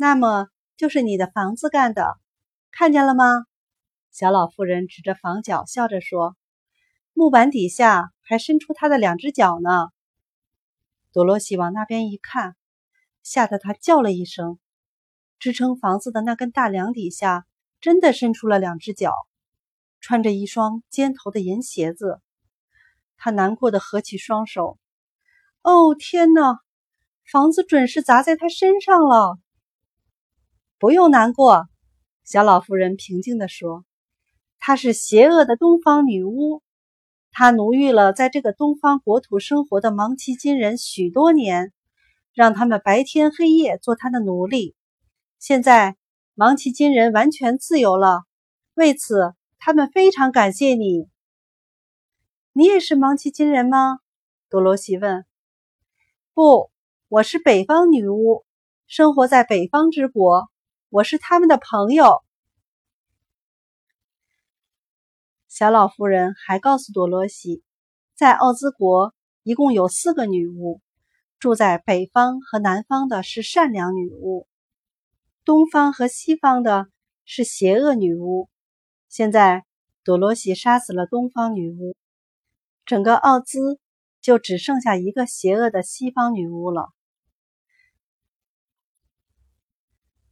那么就是你的房子干的，看见了吗？小老妇人指着房角，笑着说：“木板底下还伸出她的两只脚呢。”多罗西往那边一看，吓得她叫了一声。支撑房子的那根大梁底下，真的伸出了两只脚，穿着一双尖头的银鞋子。她难过的合起双手：“哦，天哪！房子准是砸在她身上了。”不用难过，小老妇人平静地说：“她是邪恶的东方女巫，她奴役了在这个东方国土生活的芒奇金人许多年，让他们白天黑夜做她的奴隶。现在芒奇金人完全自由了，为此他们非常感谢你。你也是芒奇金人吗？”多罗西问。“不，我是北方女巫，生活在北方之国。”我是他们的朋友。小老妇人还告诉多罗西，在奥兹国一共有四个女巫，住在北方和南方的是善良女巫，东方和西方的是邪恶女巫。现在多罗西杀死了东方女巫，整个奥兹就只剩下一个邪恶的西方女巫了。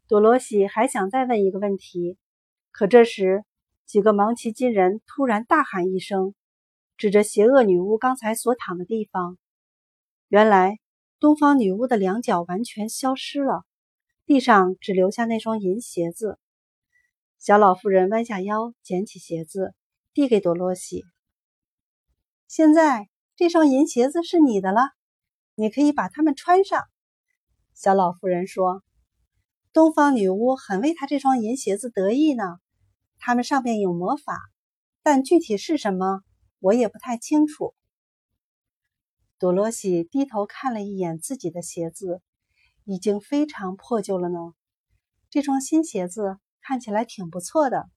多罗西还想再问一个问题，可这时几个芒奇金人突然大喊一声，指着邪恶女巫刚才所躺的地方。原来东方女巫的两脚完全消失了，地上只留下那双银鞋子。小老妇人弯下腰捡起鞋子，递给多罗西：“现在这双银鞋子是你的了，你可以把它们穿上。”小老妇人说。东方女巫很为她这双银鞋子得意呢，它们上面有魔法，但具体是什么，我也不太清楚。多罗西低头看了一眼自己的鞋子，已经非常破旧了呢。这双新鞋子看起来挺不错的，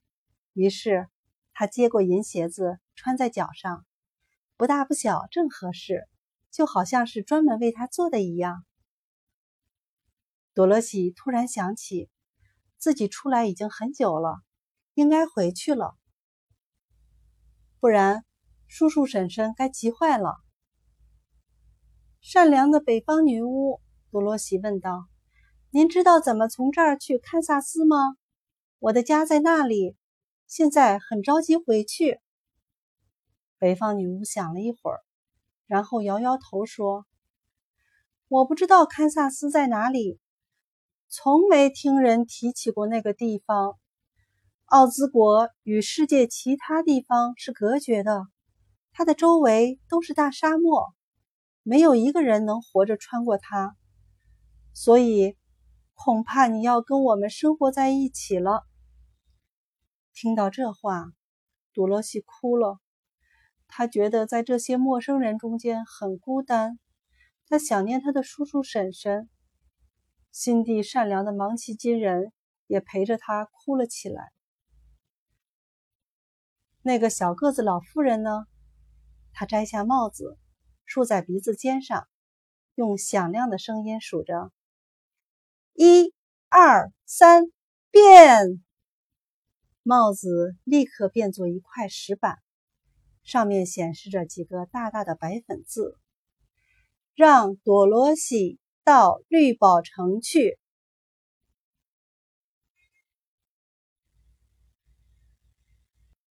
于是他接过银鞋子穿在脚上，不大不小，正合适，就好像是专门为他做的一样。多罗西突然想起，自己出来已经很久了，应该回去了，不然叔叔婶婶该急坏了。善良的北方女巫，多罗西问道：“您知道怎么从这儿去堪萨斯吗？我的家在那里，现在很着急回去。”北方女巫想了一会儿，然后摇摇头说：“我不知道堪萨斯在哪里。”从没听人提起过那个地方。奥兹国与世界其他地方是隔绝的，它的周围都是大沙漠，没有一个人能活着穿过它。所以，恐怕你要跟我们生活在一起了。听到这话，多罗西哭了。他觉得在这些陌生人中间很孤单，他想念他的叔叔婶婶。心地善良的芒奇金人也陪着他哭了起来。那个小个子老妇人呢？她摘下帽子，竖在鼻子尖上，用响亮的声音数着：“一、二、三，变！”帽子立刻变作一块石板，上面显示着几个大大的白粉字：“让朵罗西。”到绿宝城去。